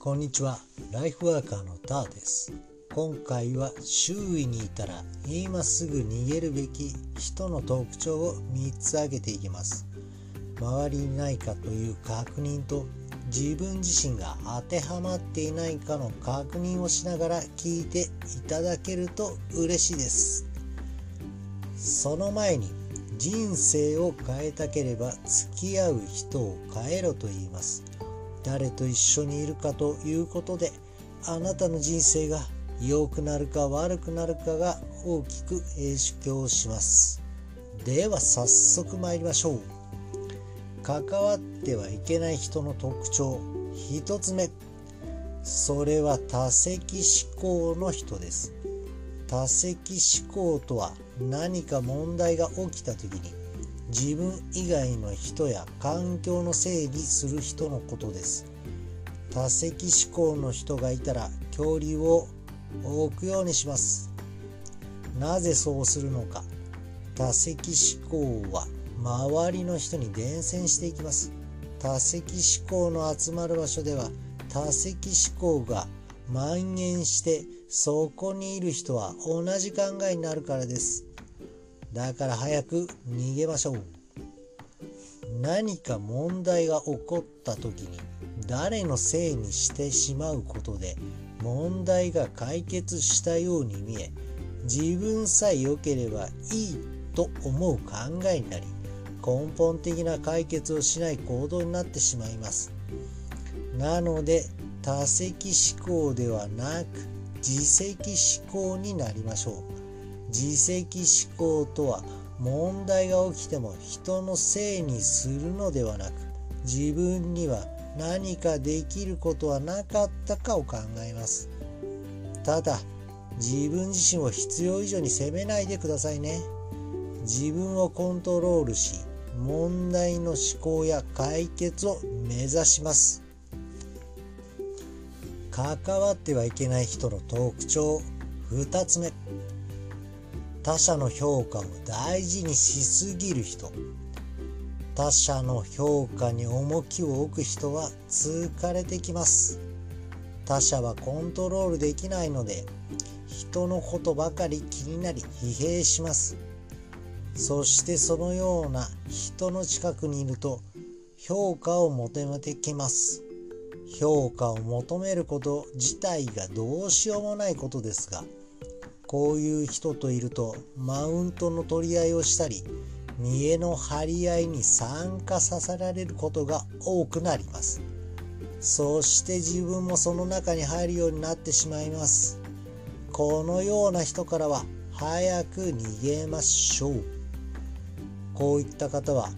こんにちは。ライフワーカーのターです。今回は周囲にいたら今すぐ逃げるべき人の特徴を3つ挙げていきます。周りにないかという確認と自分自身が当てはまっていないかの確認をしながら聞いていただけると嬉しいです。その前に人生を変えたければ付き合う人を変えろと言います。誰と一緒にいるかということであなたの人生が良くなるか悪くなるかが大きく影響します。では早速参りましょう。関わってはいけない人の特徴。1つ目。それは多責思考の人です。多責思考とは何か問題が起きた時に自分以外の人や環境のせいにする人のことです。多責思考の人がいたら距離を置くようにします。なぜそうするのか。多責思考は周りの人に伝染していきます。多責思考の集まる場所では多責思考が蔓延してそこにいる人は同じ考えになるからです。だから早く逃げましょう。何か問題が起こった時に誰のせいにしてしまうことで問題が解決したように見え自分さえ良ければいいと思う考えになり根本的な解決をしない行動になってしまいます。なので多責思考ではなく自責思考になりましょう。自責思考とは問題が起きても人のせいにするのではなく自分には何かできることはなかったかを考えます。ただ自分自身を必要以上に責めないでくださいね。自分をコントロールし問題の思考や解決を目指します。関わってはいけない人の特徴。2つ目。他者の評価を大事にしすぎる人。他者の評価に重きを置く人は疲れてきます。他者はコントロールできないので人のことばかり気になり疲弊します。そしてそのような人の近くにいると評価を求めてきます。評価を求めること自体がどうしようもないことですがこういう人といるとマウントの取り合いをしたり見栄の張り合いに参加させられることが多くなります。そして自分もその中に入るようになってしまいます。このような人からは早く逃げましょう。こういった方は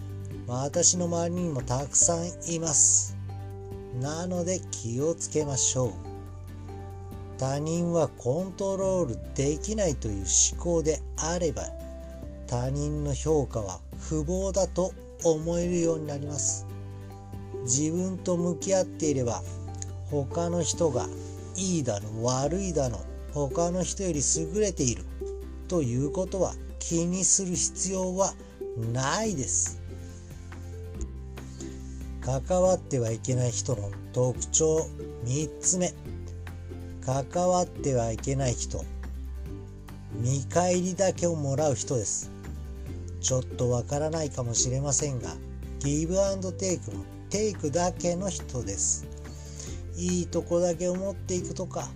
私の周りにもたくさんいます。なので気をつけましょう。他人はコントロールできないという思考であれば他人の評価は不毛だと思えるようになります。自分と向き合っていれば他の人がいいだの悪いだの他の人より優れているということは気にする必要はないです。関わってはいけない人の特徴3つ目。関わってはいけない人。見返りだけをもらう人です。ちょっとわからないかもしれませんがギブアンドテイクのテイクだけの人です。いいとこだけを持っていくとか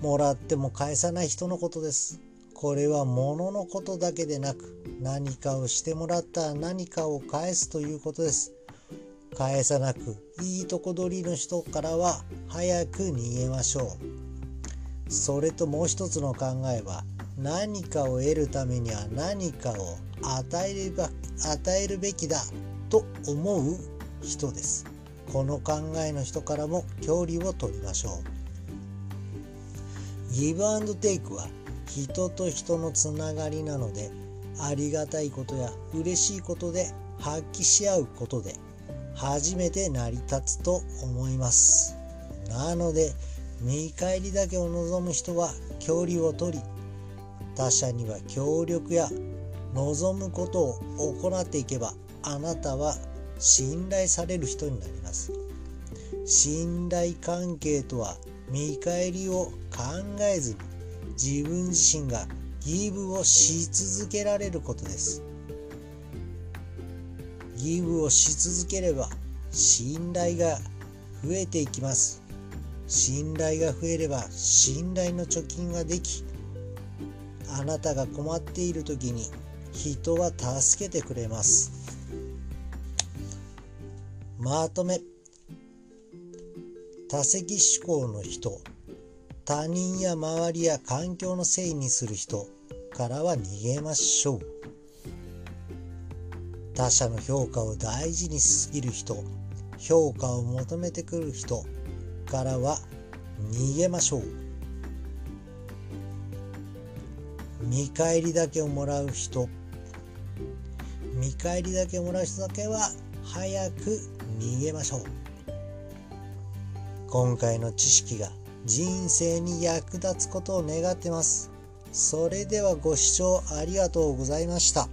もらっても返さない人のことです。これは物のことだけでなく何かをしてもらったら何かを返すということです。返さなくいいとこ取りの人からは早く逃げましょう。それともう一つの考えは何かを得るためには何かを与えれば与えるべきだと思う人です。この考えの人からも距離を取りましょう。ギブアンドテイクは人と人のつながりなのでありがたいことや嬉しいことで発揮し合うことで初めて成り立つと思います。なので見返りだけを望む人は距離を取り他者には協力や望むことを行っていけばあなたは信頼される人になります。信頼関係とは見返りを考えずに自分自身がギブをし続けられることです。ギブをし続ければ信頼が増えていきます。信頼が増えれば信頼の貯金ができあなたが困っている時に人は助けてくれます。まとめ。多責思考の人他人や周りや環境のせいにする人からは逃げましょう。他者の評価を大事にしすぎる人評価を求めてくる人からは逃げましょう。見返りだけをもらう人。見返りだけをもらう人だけは早く逃げましょう。今回の知識が人生に役立つことを願ってます。それではご視聴ありがとうございました。